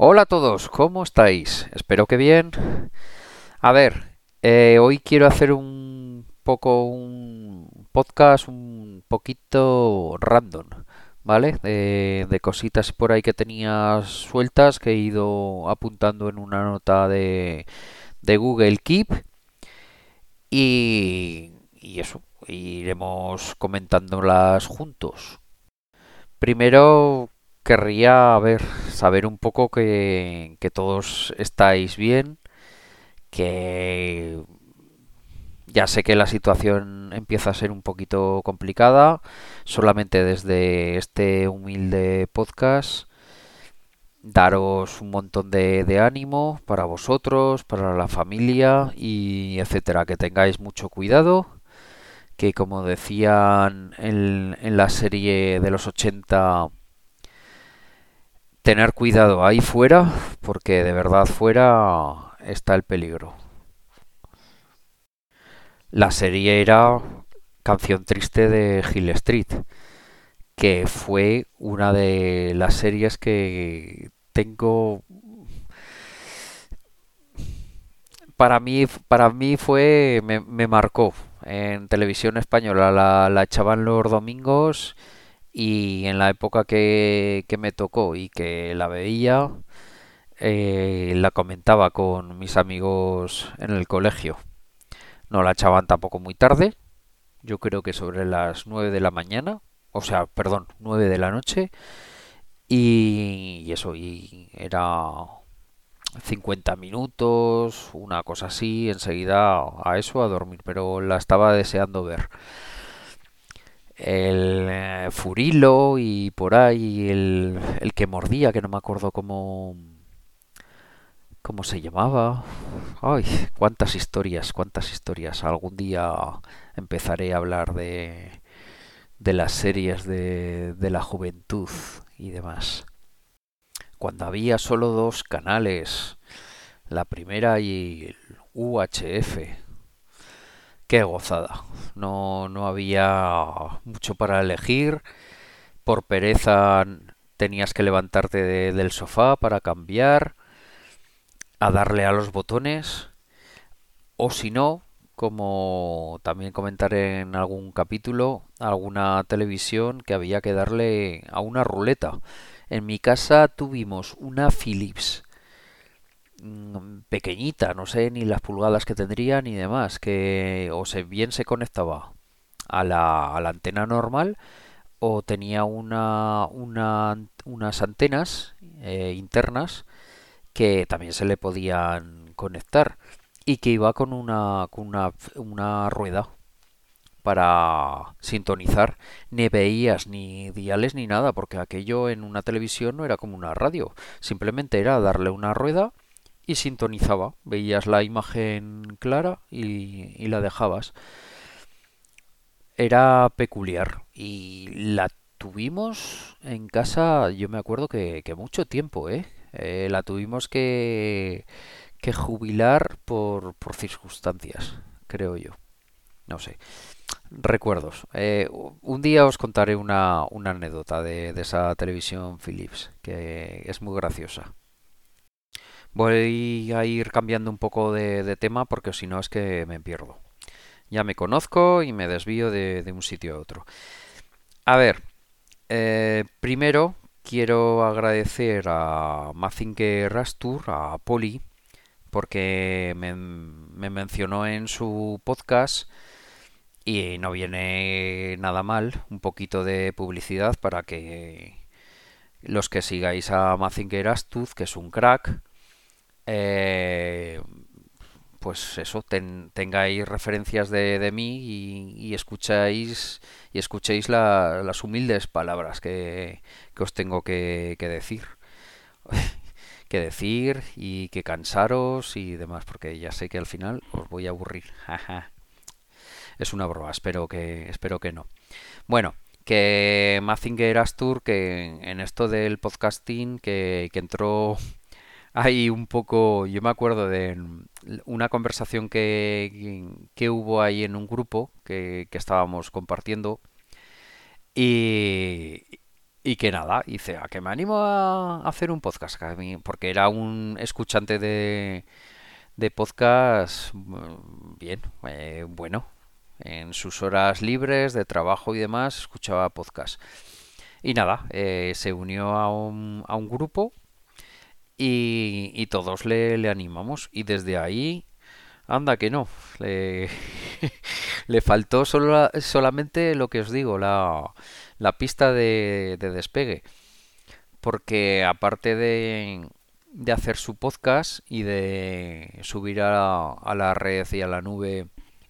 Hola a todos, ¿cómo estáis? Espero que bien. A ver, eh, hoy quiero hacer un poco un podcast un poquito random, ¿vale? De, de cositas por ahí que tenía sueltas que he ido apuntando en una nota de, de Google Keep y, y eso, iremos comentándolas juntos. Primero querría ver, saber un poco que, todos estáis bien, que ya sé que la situación empieza a ser un poquito complicada, solamente desde este humilde podcast daros un montón de, ánimo para vosotros, para la familia y etcétera, que tengáis mucho cuidado que como decían en, en la serie de los 80 tener cuidado ahí fuera, porque de verdad fuera está el peligro. La serie era Canción Triste de Hill Street, que fue una de las series que tengo para mí para mí fue me, marcó en televisión española la, la echaban los domingos y en la época que, que me tocó y que la veía, eh, la comentaba con mis amigos en el colegio. No la echaban tampoco muy tarde, yo creo que sobre las 9 de la mañana, o sea, perdón, 9 de la noche, y, y eso, y era 50 minutos, una cosa así, enseguida a eso, a dormir, pero la estaba deseando ver el eh, Furilo y por ahí el, el que mordía, que no me acuerdo cómo, cómo se llamaba. Ay, cuántas historias, cuántas historias. Algún día empezaré a hablar de, de las series de, de la juventud y demás. Cuando había solo dos canales, la primera y el UHF, Qué gozada. No, no había mucho para elegir. Por pereza tenías que levantarte de- del sofá para cambiar, a darle a los botones, o si no, como también comentaré en algún capítulo, alguna televisión que había que darle a una ruleta. En mi casa tuvimos una Philips pequeñita, no sé ni las pulgadas que tendría ni demás, que o se bien se conectaba a la, a la antena normal o tenía una, una unas antenas eh, internas que también se le podían conectar y que iba con una, con una, una rueda para sintonizar. Ni veías ni diales ni nada, porque aquello en una televisión no era como una radio, simplemente era darle una rueda y sintonizaba. Veías la imagen clara y, la dejabas. Era peculiar y la tuvimos en casa, yo me acuerdo que, que mucho tiempo, ¿eh? Eh, la tuvimos que, que jubilar por, por circunstancias, creo yo. No sé. Recuerdos. Eh, un día os contaré una, una anécdota de, de esa televisión Philips, que es muy graciosa. Voy a ir cambiando un poco de, tema porque si no es que me pierdo. Ya me conozco y me desvío de, un sitio a otro. A ver, eh, primero quiero agradecer a Mazinger Rastur, a Poli, porque me, me mencionó en su podcast y no viene nada mal un poquito de publicidad para que los que sigáis a Mazinger Astuz, que es un crack, eh, pues eso, ten- tengáis referencias de, de mí y, escucháis y escuchéis la- las humildes palabras que, que os tengo que, que decir. Que decir y que cansaros y demás, porque ya sé que al final os voy a aburrir. Es una broma, espero que, espero que no. Bueno, que Mazinger Astur, que en esto del podcasting, que, que entró ahí un poco, yo me acuerdo de una conversación que, que hubo ahí en un grupo que, que estábamos compartiendo y, y que nada, dice, a que me animo a hacer un podcast, porque era un escuchante de, de podcast mm, bien, eh, bueno, en sus horas libres de trabajo y demás, escuchaba podcast. Y nada, eh, se unió a un, a un grupo y, y todos le, animamos. Y desde ahí, anda que no, le, le faltó solo, solamente lo que os digo, la, la pista de, de despegue. Porque aparte de, de hacer su podcast y de subir a, a la red y a la nube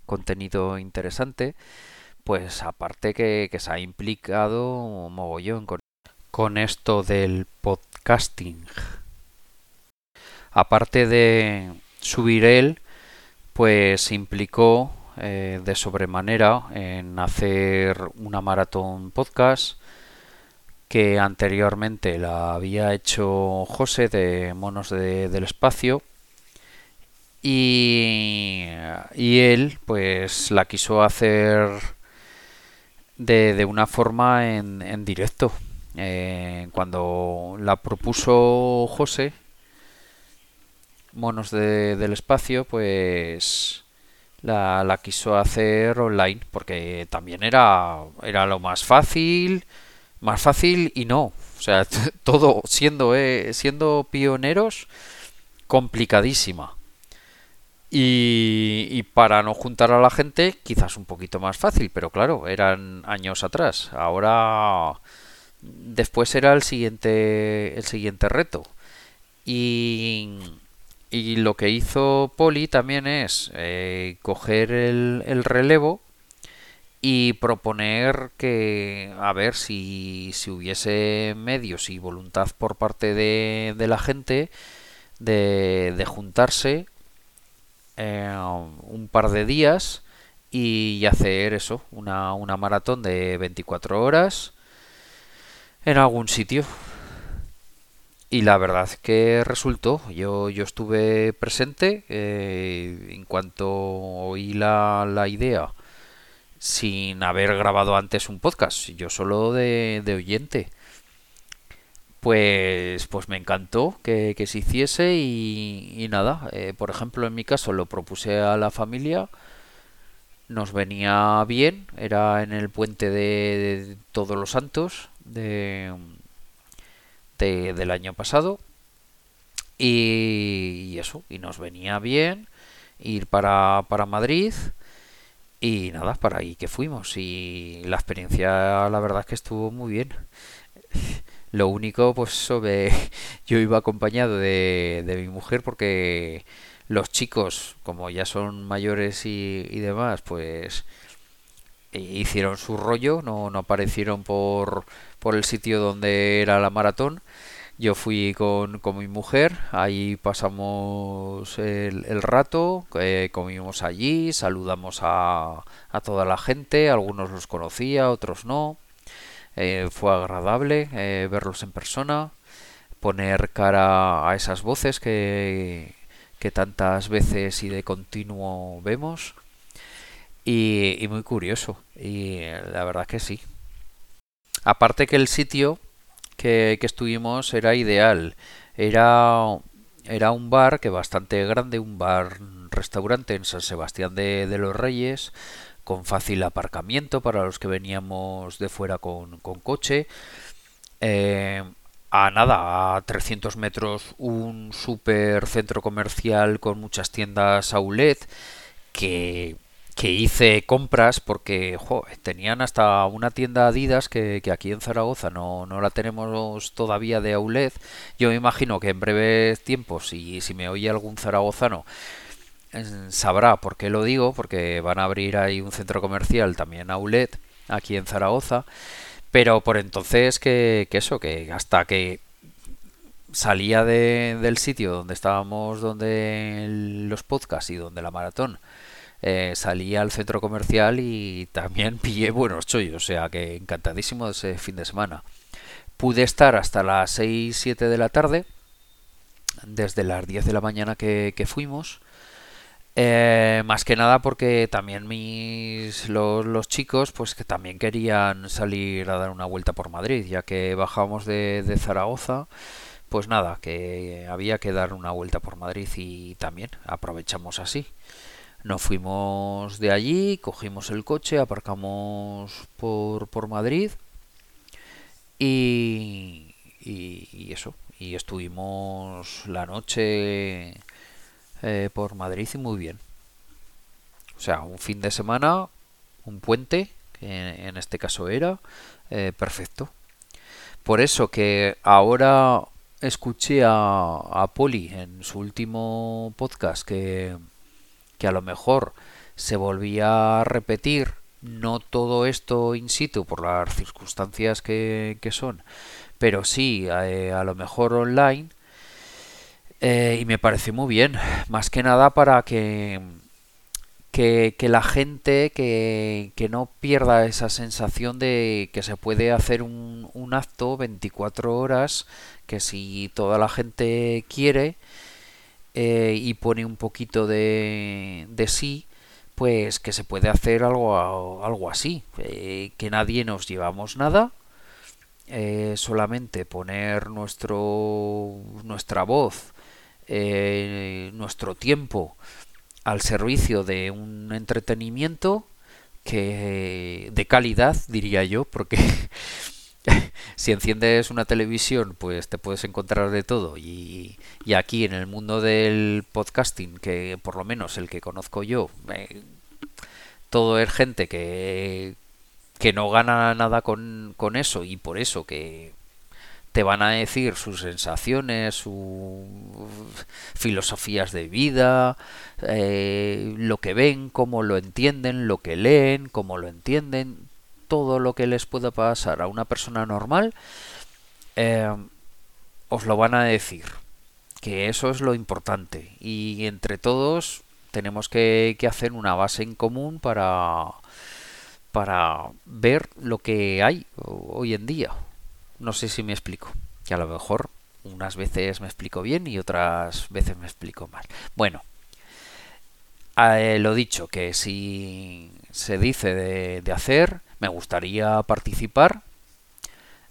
contenido interesante, pues aparte que, se ha implicado mogollón con esto del podcasting. Aparte de subir él, pues implicó eh, de sobremanera en hacer una maratón podcast que anteriormente la había hecho José de Monos del Espacio y, él pues la quiso hacer de, una forma en, en directo. Eh, cuando la propuso José, Monos de, del Espacio, pues la, la, quiso hacer online, porque también era, era lo más fácil, más fácil y no. O sea, todo siendo, eh, siendo pioneros, complicadísima. Y, para no juntar a la gente, quizás un poquito más fácil, pero claro, eran años atrás. Ahora, después era el siguiente, el siguiente reto. Y, y lo que hizo Poli también es eh, coger el, el, relevo y proponer que, a ver si, si hubiese medios y voluntad por parte de, de la gente de, de juntarse eh, un par de días y hacer eso, una, una maratón de 24 horas en algún sitio. Y la verdad que resultó, yo, yo estuve presente eh, en cuanto oí la, la idea sin haber grabado antes un podcast, yo solo de, de oyente. Pues, pues me encantó que, que se hiciese y, nada, eh, por ejemplo en mi caso lo propuse a la familia, nos venía bien, era en el puente de, de Todos los Santos de, de, del año pasado y, eso, y nos venía bien ir para, para Madrid y nada, para ahí que fuimos y la experiencia la verdad es que estuvo muy bien. Lo único, pues sobre yo iba acompañado de, de mi mujer porque los chicos, como ya son mayores y, y demás, pues hicieron su rollo, no, no aparecieron por, por el sitio donde era la maratón. Yo fui con, con mi mujer, ahí pasamos el, rato, eh, comimos allí, saludamos a, a toda la gente, algunos los conocía, otros no. Eh, fue agradable eh, verlos en persona, poner cara a esas voces que, que tantas veces y de continuo vemos. Y, y, muy curioso. Y la verdad que sí. Aparte que el sitio que, estuvimos era ideal. Era, era un bar que bastante grande, un bar restaurante en San Sebastián de, los Reyes, con fácil aparcamiento para los que veníamos de fuera con, con coche. Eh, a nada, a 300 metros un super centro comercial con muchas tiendas outlet que, que hice compras porque tenían hasta una tienda Adidas que, aquí en Zaragoza no, no, la tenemos todavía de outlet. Yo me imagino que en breves tiempos, y si me oye algún zaragozano, sabrá por qué lo digo, porque van a abrir ahí un centro comercial también outlet aquí en Zaragoza, pero por entonces que, que eso, que hasta que salía de, del sitio donde estábamos, donde los podcasts y donde la maratón, eh, salía al centro comercial y también pillé buenos chollos, o sea que encantadísimo ese fin de semana. Pude estar hasta las 6, 7 de la tarde, desde las 10 de la mañana que, fuimos, Eh, más que nada porque también mis los, los, chicos pues que también querían salir a dar una vuelta por Madrid ya que bajamos de, de, Zaragoza pues nada que había que dar una vuelta por Madrid y también aprovechamos así nos fuimos de allí cogimos el coche aparcamos por, por Madrid y, y, eso y estuvimos la noche eh, por Madrid y muy bien. O sea, un fin de semana, un puente, que en este caso era, eh, perfecto. Por eso que ahora escuché a, a Poli en su último podcast que, que a lo mejor se volvía a repetir no todo esto in situ por las circunstancias que, son, pero sí eh, a lo mejor online eh, y me parece muy bien, más que nada para que, que, la gente que, que, no pierda esa sensación de que se puede hacer un, un acto 24 horas, que si toda la gente quiere eh, y pone un poquito de, de sí, pues que se puede hacer algo, algo así, eh, que nadie nos llevamos nada, solamente poner nuestro, nuestra voz eh, nuestro tiempo al servicio de un entretenimiento que de calidad diría yo porque si enciendes una televisión pues te puedes encontrar de todo. Y, y, aquí en el mundo del podcasting que por lo menos el que conozco yo eh, todo es gente que que no gana nada con, con eso. Y por eso que te van a decir sus sensaciones, sus filosofías de vida, eh, lo que ven, cómo lo entienden, lo que leen, cómo lo entienden, todo lo que les pueda pasar a una persona normal, eh, os lo van a decir. Que eso es lo importante. Y entre todos tenemos que, hacer una base en común para, para ver lo que hay hoy en día. No sé si me explico. Que a lo mejor unas veces me explico bien y otras veces me explico mal. Bueno, eh, lo dicho, que si se dice de, hacer, me gustaría participar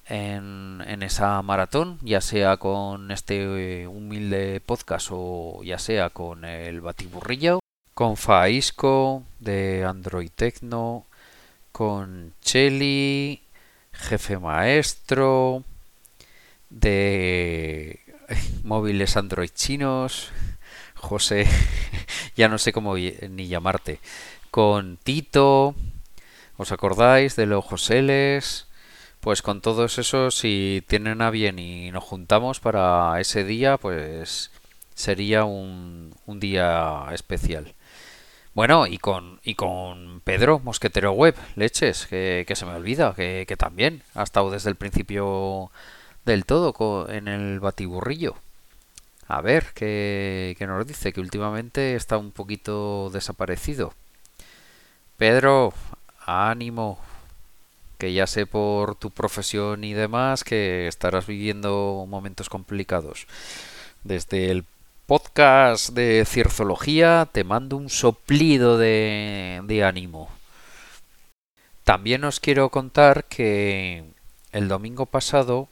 en, esa maratón, ya sea con este eh, humilde podcast o ya sea con el Batiburrillo, con Faisco de Android Tecno, con Chelly, jefe maestro de móviles Android chinos, José, ya no sé cómo ni llamarte, con Tito, ¿os acordáis de los Joseles? Pues con todos esos, si tienen a bien y nos juntamos para ese día, pues sería un, un día especial. Bueno, y con, y con Pedro, Mosquetero Web, leches, que, que se me olvida, que, que, también ha estado desde el principio del todo en el batiburrillo. A ver, ¿qué, qué nos dice? Que últimamente está un poquito desaparecido. Pedro, ánimo, que ya sé por tu profesión y demás que estarás viviendo momentos complicados. Desde el podcast de Cierzología, te mando un soplido de, ánimo. También os quiero contar que el domingo pasado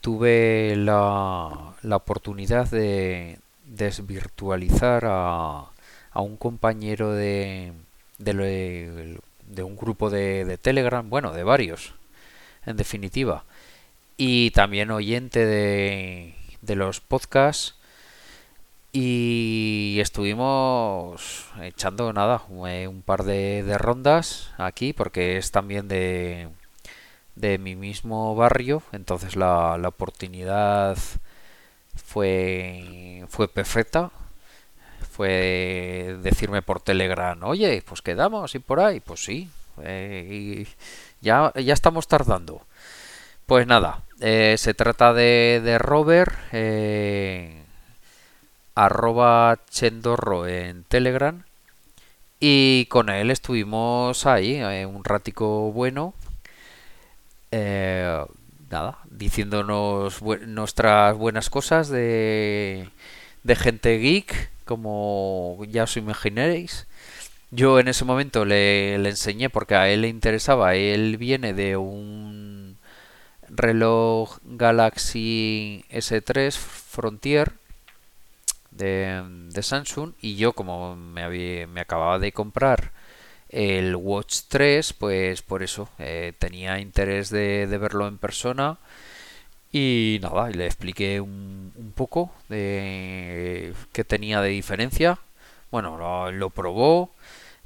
tuve la, la oportunidad de desvirtualizar a, a un compañero de, de, de un grupo de, de, Telegram, bueno, de varios, en definitiva, y también oyente de, de los podcasts. Y estuvimos echando nada, eh, un par de, de, rondas aquí, porque es también de, de mi mismo barrio, entonces la, la oportunidad fue, fue perfecta. Fue decirme por Telegram, oye, pues quedamos y por ahí, pues sí, eh, ya, ya estamos tardando. Pues nada, eh, se trata de, de Robert. Eh, arroba Chendorro en Telegram y con él estuvimos ahí un ratico bueno nada diciéndonos nuestras buenas cosas de, de gente geek como ya os imaginaréis. Yo en ese momento le, le enseñé porque a él le interesaba. Él viene de un reloj Galaxy S3 Frontier de, de Samsung y yo como me, había, me acababa de comprar el Watch 3 pues por eso eh, tenía interés de, verlo en persona y nada le expliqué un, un poco de qué tenía de diferencia. Bueno lo, lo probó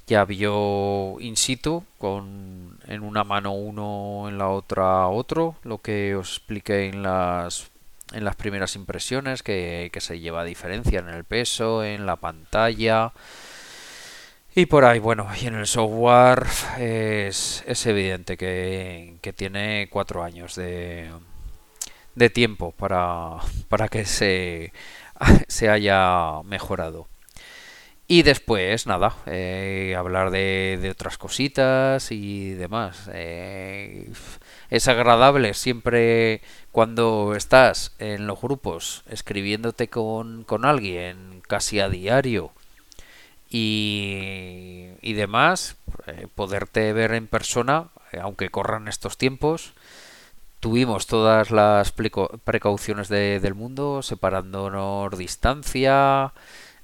ya vio in situ con en una mano uno en la otra otro. Lo que os expliqué en las en las primeras impresiones que, que se lleva diferencia en el peso en la pantalla. Y por ahí bueno y en el software es, es evidente que, que tiene cuatro años de, de tiempo para, para que se, se haya mejorado y después, nada, eh, hablar de, de, otras cositas y demás. Eh, es agradable siempre cuando estás en los grupos escribiéndote con, con alguien casi a diario y, y demás, eh, poderte ver en persona, aunque corran estos tiempos. Tuvimos todas las precauciones de, del mundo, separándonos distancia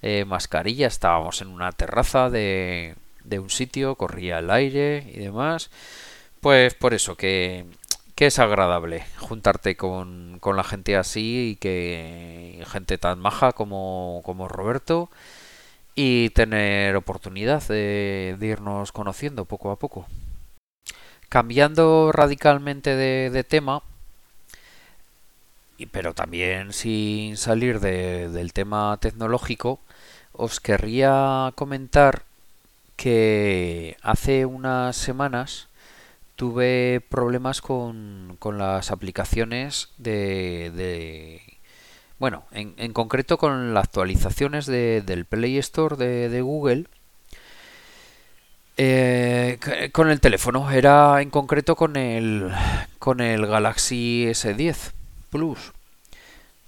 eh, mascarilla, estábamos en una terraza de, un sitio, corría el aire y demás. Pues por eso que, que es agradable juntarte con, con, la gente así y que gente tan maja como, como Roberto y tener oportunidad de, de, irnos conociendo poco a poco. Cambiando radicalmente de, tema, pero también sin salir de, del tema tecnológico, os querría comentar que hace unas semanas tuve problemas con, con las aplicaciones de, de bueno, en, concreto con las actualizaciones de, del Play Store de Google eh, con el teléfono, era en concreto con el, con el Galaxy S10 Plus.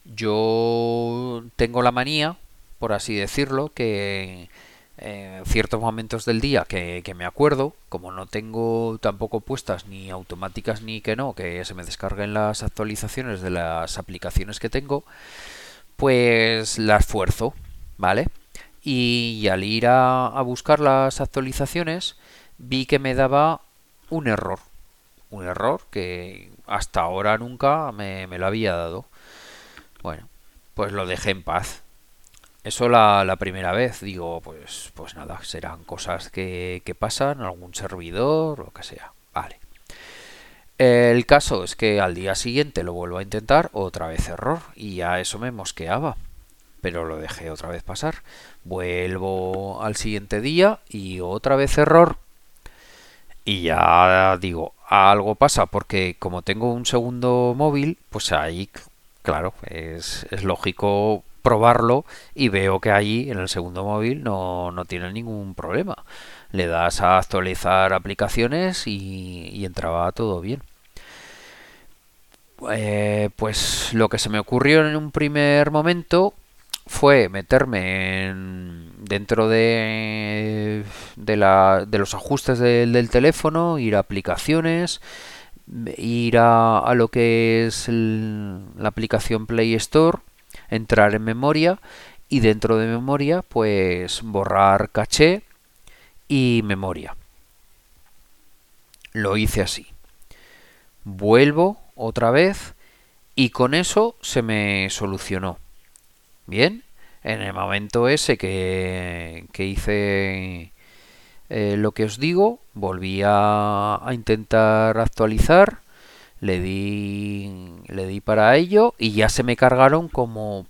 Yo tengo la manía por así decirlo, que en ciertos momentos del día que, que, me acuerdo, como no tengo tampoco puestas ni automáticas ni que no, que se me descarguen las actualizaciones de las aplicaciones que tengo, pues las fuerzo, ¿vale? Y al ir a, buscar las actualizaciones vi que me daba un error, un error que hasta ahora nunca me, me lo había dado. Bueno, pues lo dejé en paz eso la, la, primera vez, digo, pues, pues nada, serán cosas que, que pasan, algún servidor, o que sea. Vale. El caso es que al día siguiente lo vuelvo a intentar, otra vez error, y ya eso me mosqueaba. Pero lo dejé otra vez pasar. Vuelvo al siguiente día y otra vez error. Y ya digo, algo pasa, porque como tengo un segundo móvil, pues ahí, claro, es, lógico probarlo y veo que allí en el segundo móvil no, no tiene ningún problema. Le das a actualizar aplicaciones y, y entraba todo bien. Eh, pues lo que se me ocurrió en un primer momento fue meterme en, dentro de, de, la, de los ajustes de, del teléfono, ir a aplicaciones, ir a, a lo que es la aplicación Play Store entrar en memoria y dentro de memoria pues borrar caché y memoria. Lo hice así. Vuelvo otra vez y con eso se me solucionó. Bien, en el momento ese que, que hice eh, lo que os digo, volví a, intentar actualizar le di le di para ello y ya se me cargaron como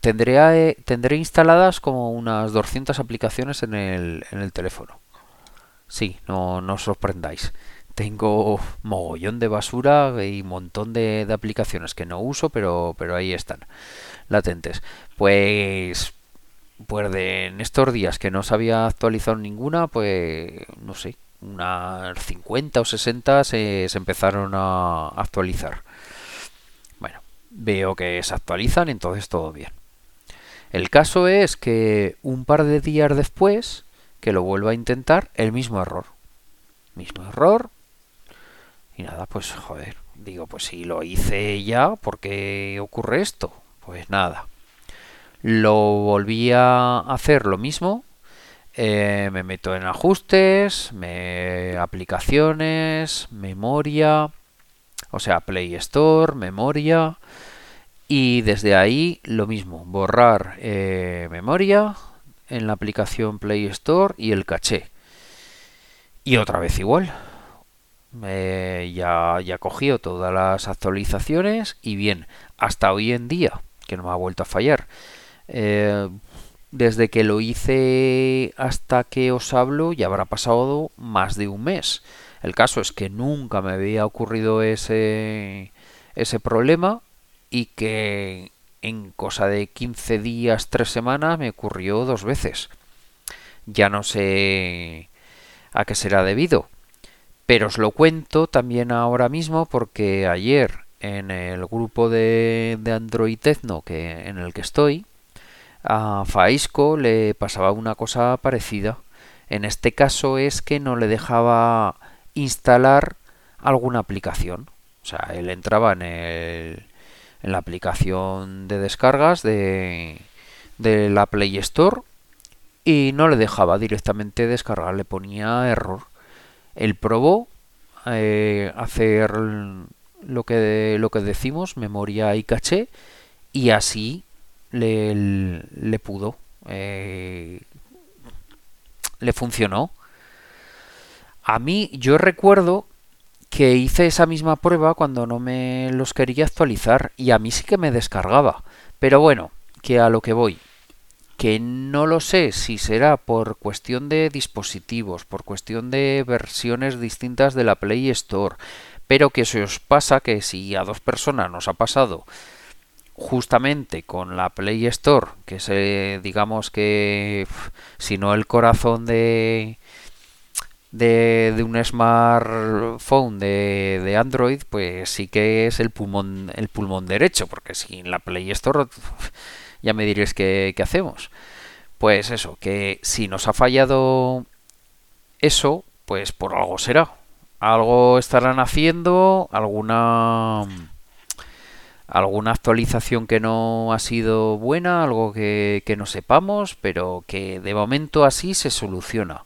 tendré eh, tendré instaladas como unas 200 aplicaciones en el, en el teléfono. Sí no, no os sorprendáis. Tengo mogollón de basura y un montón de, de, aplicaciones que no uso pero pero ahí están latentes pues pues de en estos días que no se había actualizado ninguna pues no sé unas 50 o 60 se, se empezaron a actualizar. Bueno, veo que se actualizan, entonces todo bien. El caso es que un par de días después, que lo vuelvo a intentar, el mismo error. Mismo error. Y nada, pues joder, digo, pues si lo hice ya, ¿por qué ocurre esto? Pues nada. Lo volví a hacer lo mismo. Eh, me meto en ajustes, me, aplicaciones, memoria, o sea, Play Store, memoria. Y desde ahí lo mismo, borrar eh, memoria en la aplicación Play Store y el caché. Y otra vez igual. ya, ya cogido todas las actualizaciones y bien, hasta hoy en día, que no me ha vuelto a fallar. Eh, desde que lo hice hasta que os hablo ya habrá pasado más de un mes. El caso es que nunca me había ocurrido ese, ese problema y que en cosa de 15 días, 3 semanas me ocurrió dos veces. Ya no sé a qué será debido. Pero os lo cuento también ahora mismo porque ayer en el grupo de, de Android Tecno que, en el que estoy, a Faisco le pasaba una cosa parecida. En este caso es que no le dejaba instalar alguna aplicación. O sea, él entraba en, el, en la aplicación de descargas de, de la Play Store y no le dejaba directamente descargar, le ponía error. Él probó eh, hacer lo que, lo que decimos, memoria y caché, y así le, le pudo. Eh, le funcionó. A mí, yo recuerdo que hice esa misma prueba cuando no me los quería actualizar y a mí sí que me descargaba. Pero bueno, que a lo que voy. Que no lo sé si será por cuestión de dispositivos, por cuestión de versiones distintas de la Play Store, pero que se os pasa que si a dos personas nos ha pasado justamente con la Play Store, que es digamos que si no el corazón de de, de un smartphone de, de, Android, pues sí que es el pulmón, el pulmón derecho, porque sin la Play Store ya me diréis qué, qué hacemos. Pues eso, que si nos ha fallado eso, pues por algo será. Algo estarán haciendo, alguna alguna actualización que no ha sido buena, algo que, que no sepamos, pero que de momento así se soluciona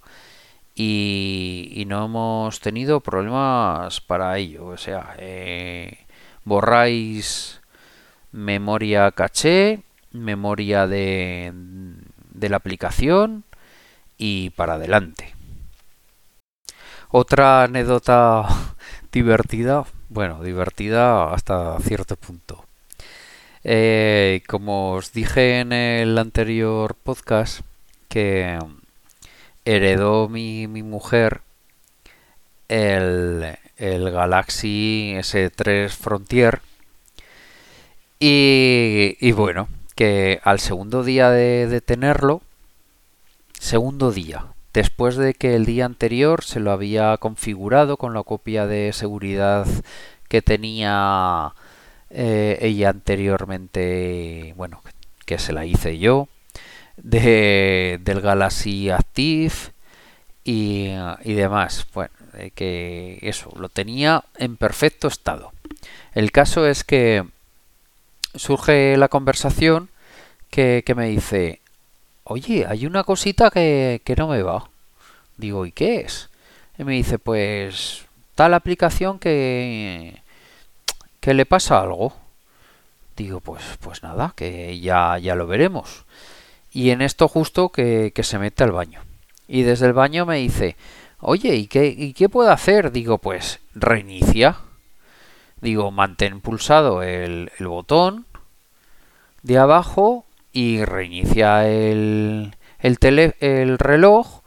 y, no hemos tenido problemas para ello. O sea, eh, borráis memoria caché, memoria de, de la aplicación y para adelante. Otra anécdota divertida, bueno, divertida hasta cierto punto. Eh, como os dije en el anterior podcast, que heredó mi, mi mujer el, el, Galaxy S3 Frontier y, y, bueno, que al segundo día de, de tenerlo, segundo día, después de que el día anterior se lo había configurado con la copia de seguridad que tenía eh, ella anteriormente, bueno, que se la hice yo, de, del Galaxy Active y, y demás. Bueno, que eso, lo tenía en perfecto estado. El caso es que surge la conversación que, que me dice, oye, hay una cosita que, que no me va. Digo, ¿y qué es? Y me dice, pues tal aplicación que, que le pasa algo. Digo, pues, pues nada, que ya, ya lo veremos. Y en esto justo que, se mete al baño. Y desde el baño me dice, oye, ¿y qué, ¿y qué puedo hacer? Digo, pues reinicia. Digo, mantén pulsado el, el botón de abajo y reinicia el, el, tele, el reloj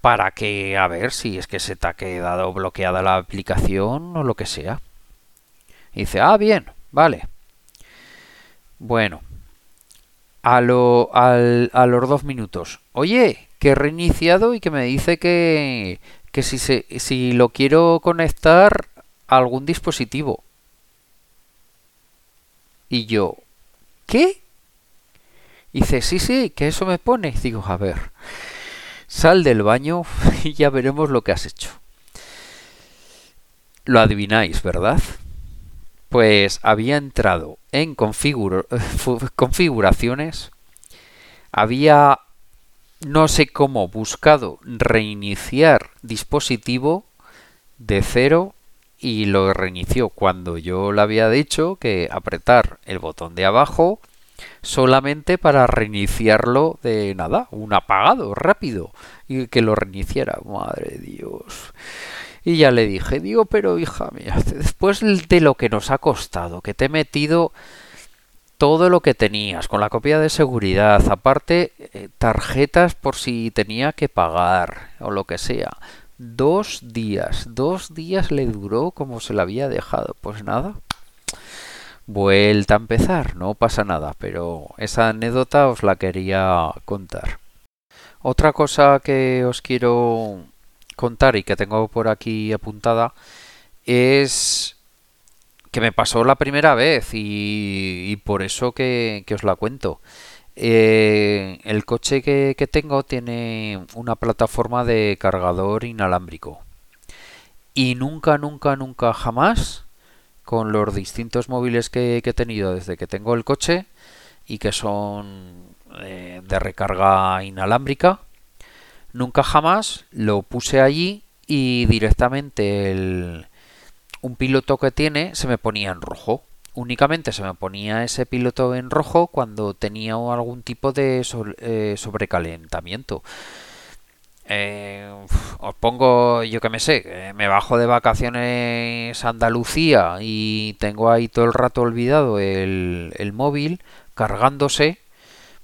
para que a ver si es que se te ha quedado bloqueada la aplicación o lo que sea. Y dice, ah, bien, vale. Bueno, a, lo, al, a los dos minutos. Oye, que he reiniciado y que me dice que, que si, se, si lo quiero conectar a algún dispositivo. Y yo, ¿qué? Y dice, sí, sí, que eso me pone. Digo, a ver, sal del baño y ya veremos lo que has hecho. Lo adivináis, ¿verdad? Pues había entrado en configuraciones, había, no sé cómo, buscado reiniciar dispositivo de cero y lo reinició cuando yo le había dicho que apretar el botón de abajo solamente para reiniciarlo de nada, un apagado rápido y que lo reiniciara. Madre Dios. Y ya le dije, digo, pero hija mía, después de lo que nos ha costado, que te he metido todo lo que tenías, con la copia de seguridad, aparte eh, tarjetas por si tenía que pagar o lo que sea. Dos días, dos días le duró como se le había dejado. Pues nada, vuelta a empezar, no pasa nada, pero esa anécdota os la quería contar. Otra cosa que os quiero contar y que tengo por aquí apuntada es que me pasó la primera vez y, por eso que, os la cuento. Eh, el coche que, que, tengo tiene una plataforma de cargador inalámbrico y nunca, nunca, nunca, jamás con los distintos móviles que, he tenido desde que tengo el coche y que son eh, de recarga inalámbrica. Nunca jamás lo puse allí y directamente un piloto que tiene se me ponía en rojo. Únicamente se me ponía ese piloto en rojo cuando tenía algún tipo de eh, sobrecalentamiento. Eh, os pongo, yo que me sé, me bajo de vacaciones a Andalucía y tengo ahí todo el rato olvidado el, el móvil cargándose,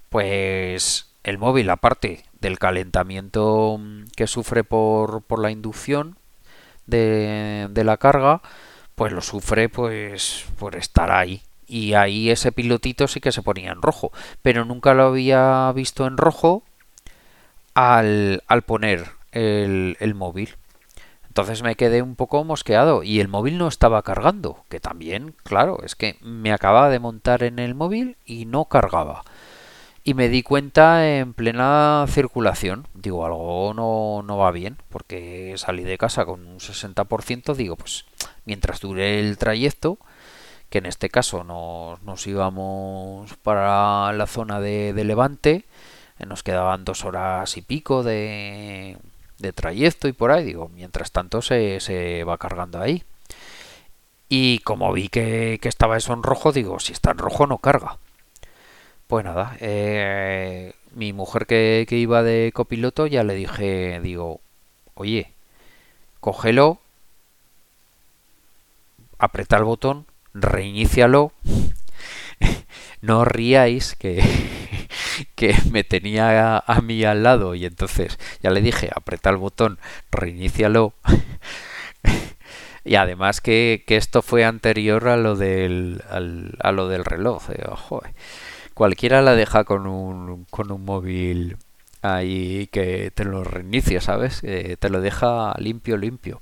pues el móvil, aparte del calentamiento que sufre por, por la inducción de, de la carga, pues lo sufre pues por estar ahí. Y ahí ese pilotito sí que se ponía en rojo, pero nunca lo había visto en rojo al, poner el, el móvil. Entonces me quedé un poco mosqueado y el móvil no estaba cargando, que también, claro, es que me acababa de montar en el móvil y no cargaba. Y me di cuenta en plena circulación, digo, algo no, no va bien, porque salí de casa con un 60%, digo, pues mientras dure el trayecto, que en este caso nos, nos íbamos para la zona de, de Levante, nos quedaban dos horas y pico de, de trayecto y por ahí, digo, mientras tanto se, se va cargando ahí. Y como vi que, que, estaba eso en rojo, digo, si está en rojo no carga. Pues nada, eh, mi mujer que, que, iba de copiloto ya le dije, digo, oye, cógelo, aprieta el botón, reinícialo, no ríais que que me tenía a, mí al lado y entonces ya le dije, aprieta el botón, reinícialo. y además que, que, esto fue anterior a lo del, a lo del reloj. Eh, cualquiera la deja con un, con un móvil ahí que te lo reinicia, ¿sabes? te lo deja limpio, limpio.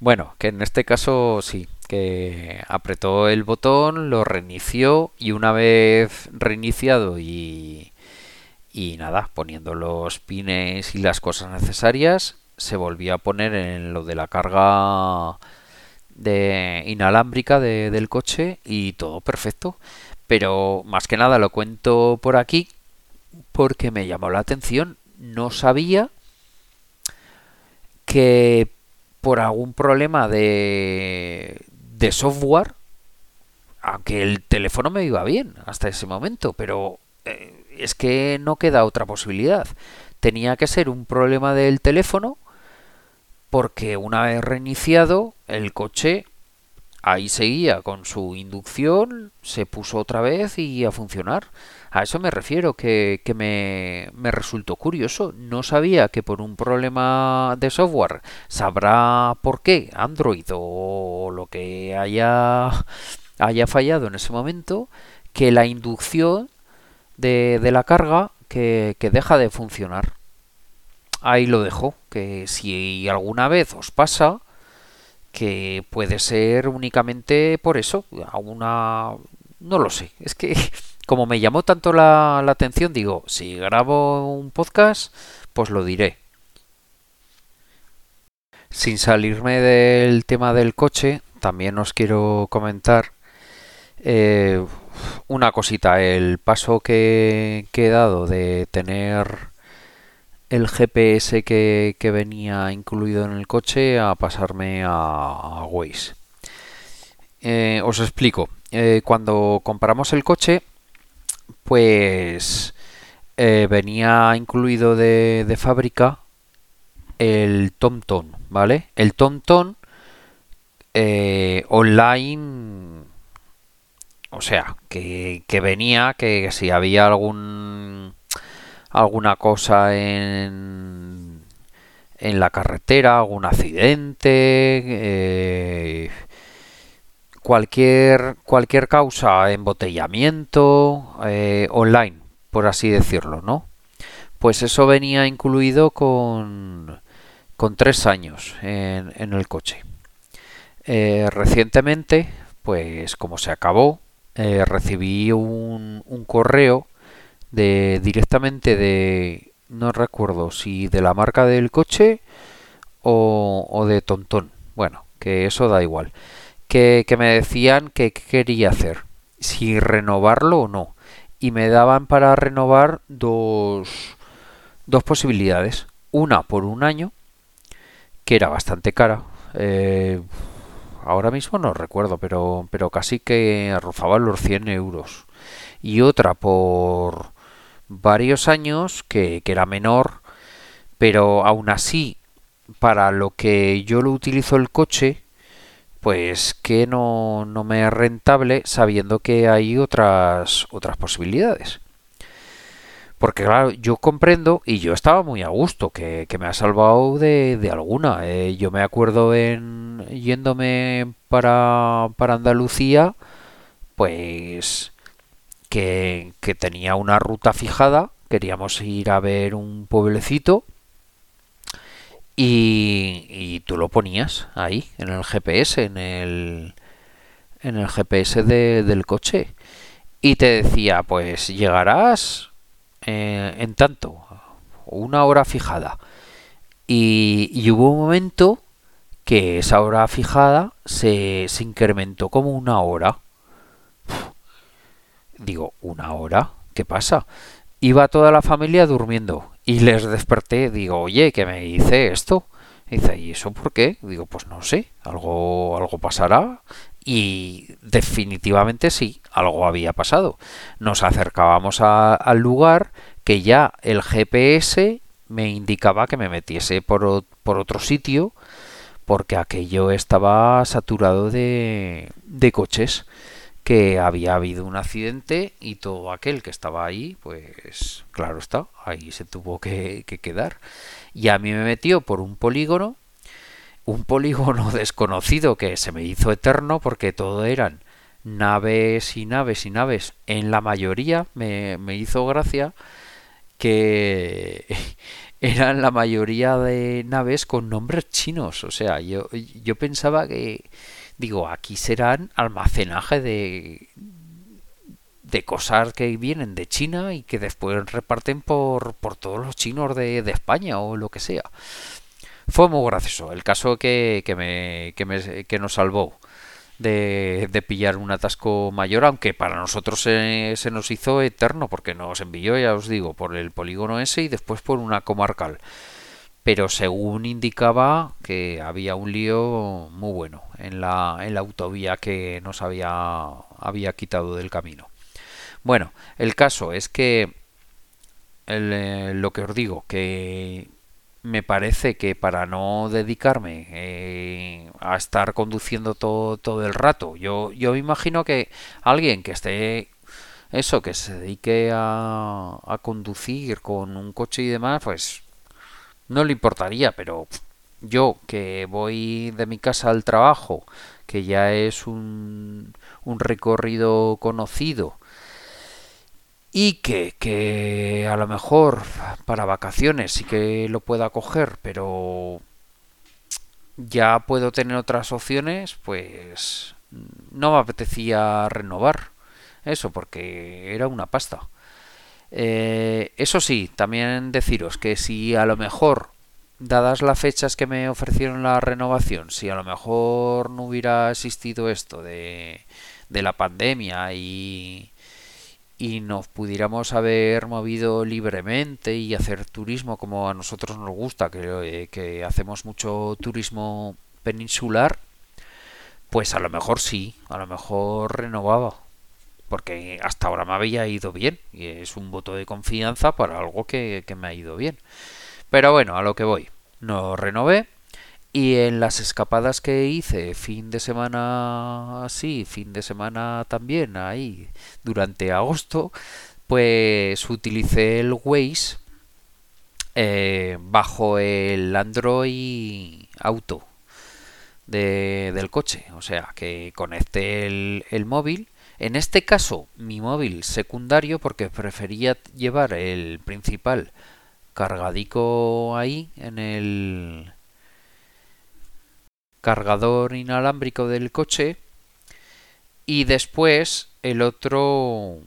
Bueno, que en este caso sí, que apretó el botón, lo reinició y una vez reiniciado y, y nada, poniendo los pines y las cosas necesarias, se volvió a poner en lo de la carga de inalámbrica de, del coche y todo perfecto. Pero más que nada lo cuento por aquí porque me llamó la atención. No sabía que por algún problema de, de software, aunque el teléfono me iba bien hasta ese momento, pero eh, es que no queda otra posibilidad. Tenía que ser un problema del teléfono porque una vez reiniciado el coche ahí seguía con su inducción, se puso otra vez y a funcionar. A eso me refiero, que, que me, me, resultó curioso. No sabía que por un problema de software sabrá por qué Android o lo que haya, haya fallado en ese momento, que la inducción de, la carga que, que deja de funcionar. Ahí lo dejo, que si alguna vez os pasa, que puede ser únicamente por eso, a una... no lo sé, es que como me llamó tanto la, la atención, digo, si grabo un podcast, pues lo diré. Sin salirme del tema del coche, también os quiero comentar eh, una cosita. El paso que, he dado de tener el GPS que, venía incluido en el coche a pasarme a, Waze. Eh, os explico. Eh, cuando compramos el coche, pues venía incluido de, de fábrica el TomTom, ¿vale? El TomTom eh, online, o sea, que, venía, que si había algún alguna cosa en en la carretera, algún accidente, eh, cualquier cualquier causa, embotellamiento, eh, online, por así decirlo, ¿no? Pues eso venía incluido con con tres años en, el coche. Eh, recientemente, pues como se acabó, eh, recibí un, correo de directamente de no recuerdo si de la marca del coche o, de Tontón. Bueno, que eso da igual. Que, que me decían que quería hacer, si renovarlo o no. Y me daban para renovar dos, dos posibilidades. Una por un año que era bastante cara. Eh, ahora mismo no recuerdo, pero, pero casi que rozaba los 100 euros. Y otra por varios años, que, que era menor, pero aún así, para lo que yo lo utilizo el coche, pues que no, no me es rentable sabiendo que hay otras, otras posibilidades. Porque claro, yo comprendo y yo estaba muy a gusto, que, me ha salvado de, alguna. Eh, yo me acuerdo en yéndome para, para Andalucía, pues que, tenía una ruta fijada, queríamos ir a ver un pueblecito y, y tú lo ponías ahí, en el GPS, en el, en el GPS del coche. Y te decía, pues llegarás eh, en tanto, una hora fijada. Y, hubo un momento que esa hora fijada se, incrementó como una hora. Digo, ¿una hora? ¿Qué pasa? Iba toda la familia durmiendo y les desperté. Digo, oye, ¿qué me dice esto? dice, ¿y eso por qué? Digo, pues no sé, algo, algo pasará. Y definitivamente sí, algo había pasado. Nos acercábamos al lugar que ya el GPS me indicaba que me metiese por, por otro sitio porque aquello estaba saturado de, de coches que había habido un accidente y todo aquel que estaba ahí, pues claro está, ahí se tuvo que, que, quedar. Y a mí me metió por un polígono un polígono desconocido que se me hizo eterno porque todo eran naves y naves y naves. En la mayoría me, hizo gracia que eran la mayoría de naves con nombres chinos. O sea, yo, yo pensaba que, digo, aquí serán almacenaje de, de cosas que vienen de China y que después reparten por, por todos los chinos de, de España o lo que sea. Fue muy gracioso. El caso que, que, me, que, me, que nos salvó de, de, pillar un atasco mayor, aunque para nosotros se, se, nos hizo eterno, porque nos envió, ya os digo, por el polígono ese y después por una comarcal. Pero según indicaba que había un lío muy bueno en la, en la autovía que nos había, había quitado del camino. Bueno, el caso es que eh, lo que os digo, que me parece que para no dedicarme eh, a estar conduciendo todo, todo el rato, yo, yo me imagino que alguien que esté eso, que se dedique a, a conducir con un coche y demás, pues no le importaría, pero yo que voy de mi casa al trabajo, que ya es un, un recorrido conocido, y que, que a lo mejor para vacaciones sí que lo pueda coger, pero ya puedo tener otras opciones, pues no me apetecía renovar. eso, porque era una pasta. Eh, eso sí, también deciros que si a lo mejor, dadas las fechas que me ofrecieron la renovación, si a lo mejor no hubiera existido esto de, de la pandemia y, y nos pudiéramos haber movido libremente y hacer turismo como a nosotros nos gusta, que, eh, que hacemos mucho turismo peninsular, pues a lo mejor sí, a lo mejor renovaba, porque hasta ahora me había ido bien y es un voto de confianza para algo que, que me ha ido bien. Pero bueno, a lo que voy, no renové y en las escapadas que hice, fin de semana así, fin de semana también, ahí, durante agosto, pues utilicé el Waze eh, bajo el Android Auto de, del coche. O sea, que conecté el, el móvil. En este caso, mi móvil secundario, porque prefería llevar el principal cargadico ahí en el cargador inalámbrico del coche y después el otro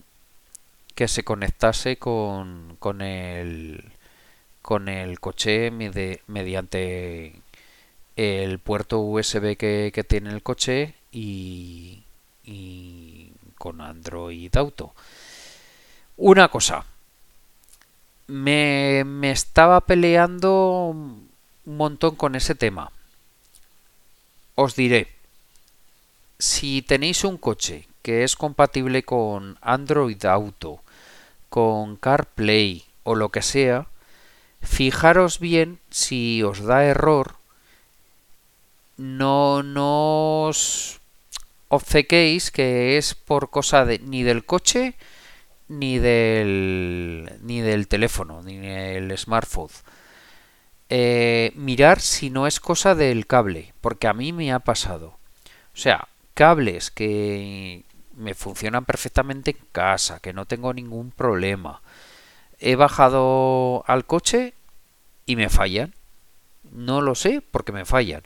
que se conectase con, con el con el coche mediante el puerto USB que, tiene el coche y, y con Android Auto. Una cosa, me, me estaba peleando un montón con ese tema os diré, si tenéis un coche que es compatible con Android Auto, con CarPlay o lo que sea, fijaros bien si os da error, no, no os obcequéis que es por cosa de, ni del coche ni del, ni del teléfono, ni del smartphone eh, mirar si no es cosa del cable, porque a mí me ha pasado. O sea, cables que me funcionan perfectamente en casa, que no tengo ningún problema. He bajado al coche y me fallan. No lo sé porque me fallan.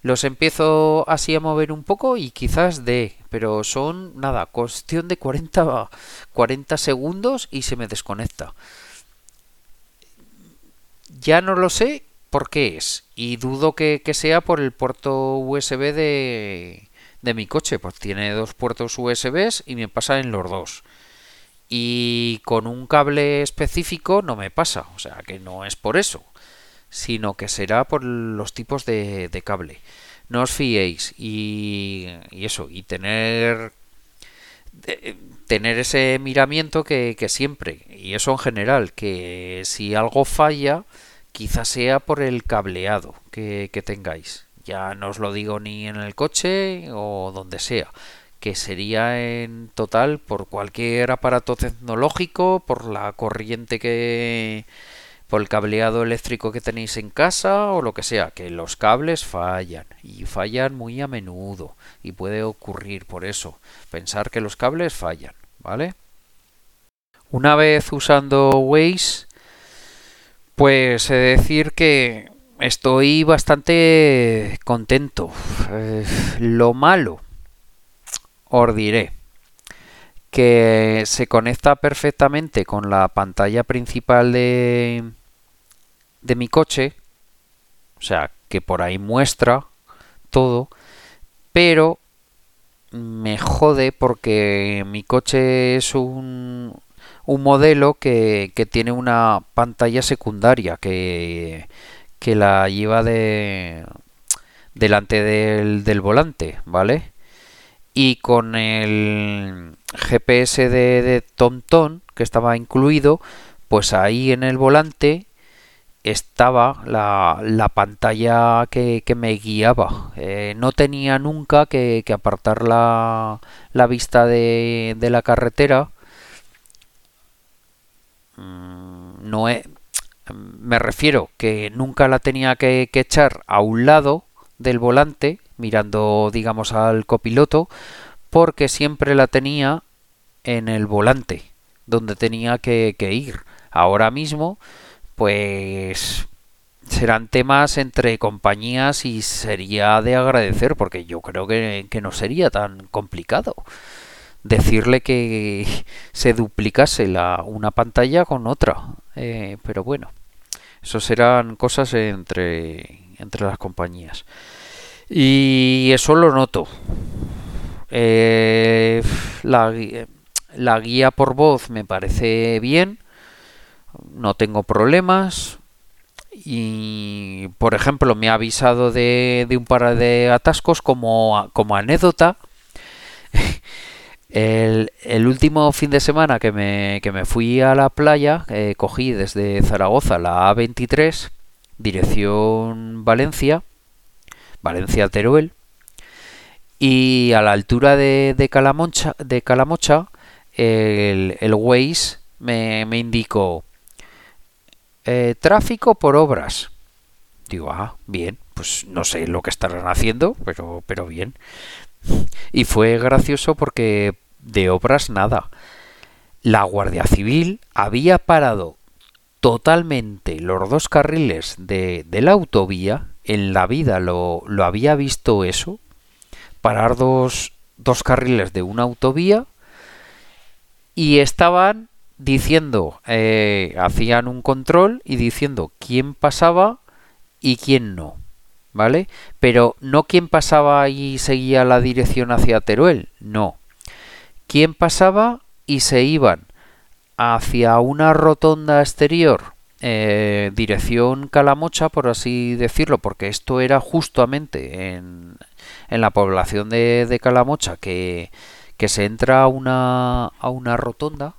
Los empiezo así a mover un poco y quizás de, pero son nada, cuestión de 40, 40 segundos y se me desconecta ya no lo sé por qué es. Y dudo que, sea por el puerto USB de, de mi coche. Pues tiene dos puertos USB y me pasa en los dos. Y con un cable específico no me pasa. O sea que no es por eso. Sino que será por los tipos de, de cable. No os fiéis. Y, y eso. Y tener tener ese miramiento que, que, siempre, y eso en general, que si algo falla, quizás sea por el cableado que, que tengáis. Ya no os lo digo ni en el coche o donde sea, que sería en total por cualquier aparato tecnológico, por la corriente que por el cableado eléctrico que tenéis en casa o lo que sea, que los cables fallan y fallan muy a menudo y puede ocurrir por eso, pensar que los cables fallan, ¿vale? Una vez usando Waze, pues he de decir que estoy bastante contento. Eh, lo malo, os diré que se conecta perfectamente con la pantalla principal de, de mi coche, o sea, que por ahí muestra todo, pero me jode porque mi coche es un, un modelo que, que tiene una pantalla secundaria que, que la lleva de delante del, del volante, ¿vale? Y con el GPS de, de TomTom que estaba incluido, pues ahí en el volante estaba la, la pantalla que, que, me guiaba. Eh, no tenía nunca que, que apartar la, la vista de, de, la carretera. Mm, no me refiero que nunca la tenía que, que echar a un lado del volante, mirando, digamos, al copiloto, porque siempre la tenía en el volante, donde tenía que, que ir. Ahora mismo pues serán temas entre compañías y sería de agradecer porque yo creo que, que no sería tan complicado decirle que se duplicase la, una pantalla con otra. Eh, pero bueno, eso serán cosas entre, entre las compañías. Y eso lo noto. Eh, la, la guía por voz me parece bien. No tengo problemas. Y, por ejemplo, me ha avisado de, un par de atascos como, como anécdota. El, el, último fin de semana que me, que me fui a la playa, eh, cogí desde Zaragoza la A23, dirección Valencia, Valencia-Teruel, y a la altura de, de, de Calamocha, el, el Waze me, me indicó eh, tráfico por obras. Digo, ah, bien, pues no sé lo que estarán haciendo, pero, pero bien. Y fue gracioso porque de obras nada. La Guardia Civil había parado totalmente los dos carriles de, de la autovía. En la vida lo, lo había visto eso. Parar dos, dos carriles de una autovía. Y estaban diciendo, eh, hacían un control y diciendo quién pasaba y quién no. ¿vale? Pero no quien pasaba y seguía la dirección hacia Teruel, no. Quien pasaba y se iban hacia una rotonda exterior, eh, dirección Calamocha, por así decirlo, porque esto era justamente en, en la población de, de Calamocha, que, que, se entra a una, a una rotonda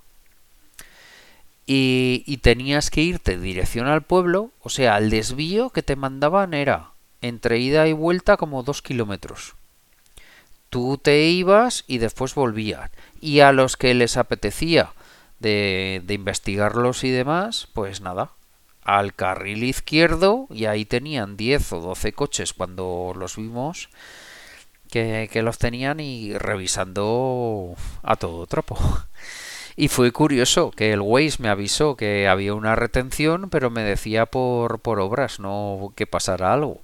y, y tenías que irte dirección al pueblo, o sea, el desvío que te mandaban era entre ida y vuelta como dos kilómetros. Tú te ibas y después volvías. Y a los que les apetecía de, de investigarlos y demás, pues nada, al carril izquierdo y ahí tenían 10 o 12 coches cuando los vimos que, que, los tenían y revisando a todo trapo. Y fue curioso que el Waze me avisó que había una retención, pero me decía por, por obras, no que pasara algo.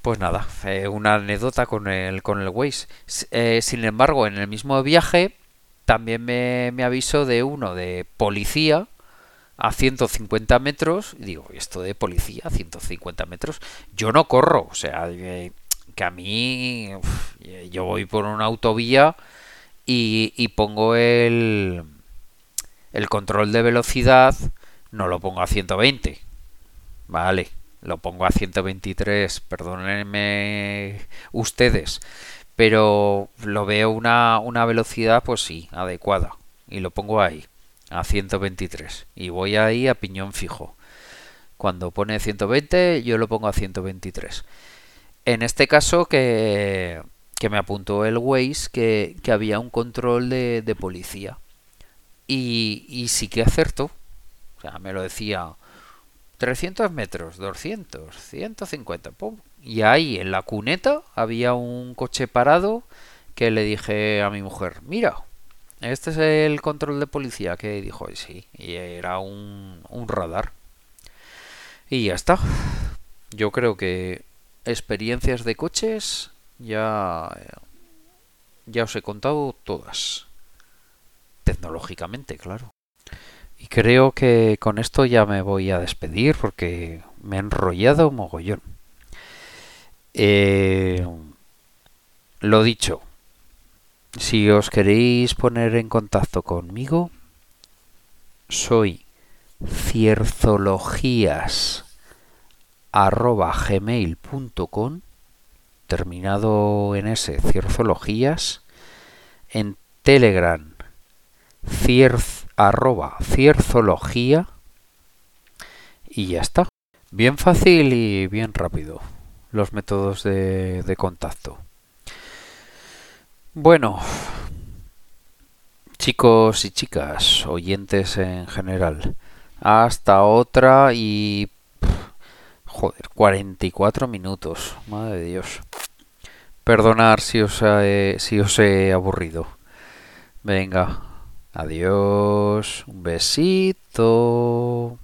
Pues nada, eh, una anécdota con el, con el Waze. Eh, sin embargo, en el mismo viaje también me, me avisó de uno de policía a 150 metros. Y digo, ¿esto de policía a 150 metros? Yo no corro, o sea, eh, que a mí yo voy por una autovía y, pongo el, el control de velocidad, no lo pongo a 120. Vale, lo pongo a 123, perdónenme ustedes, pero lo veo una, una velocidad, pues sí, adecuada, y lo pongo ahí, a 123, y voy ahí a piñón fijo. Cuando pone 120, yo lo pongo a 123. En este caso que, que me apuntó el Waze que, que había un control de, de policía. Y, y sí que acertó. O sea, me lo decía 300 metros, 200, 150. ¡pum! Y ahí en la cuneta había un coche parado que le dije a mi mujer, mira, este es el control de policía que dijo, sí, y era un, un radar. Y ya está. Yo creo que experiencias de coches ya ya os he contado todas. Tecnológicamente, claro. Y creo que con esto ya me voy a despedir porque me he enrollado mogollón. Eh, lo dicho, si os queréis poner en contacto conmigo, soy cierzologías.gmail.com terminado en ese cierzologías en Telegram cierz arroba cierzología y ya está. Bien fácil y bien rápido los métodos de, de contacto. Bueno, chicos y chicas, oyentes en general, hasta otra y... Joder, 44 minutos, madre de Dios. Perdonar si os he, si os he aburrido. Venga, Adiós. Un besito.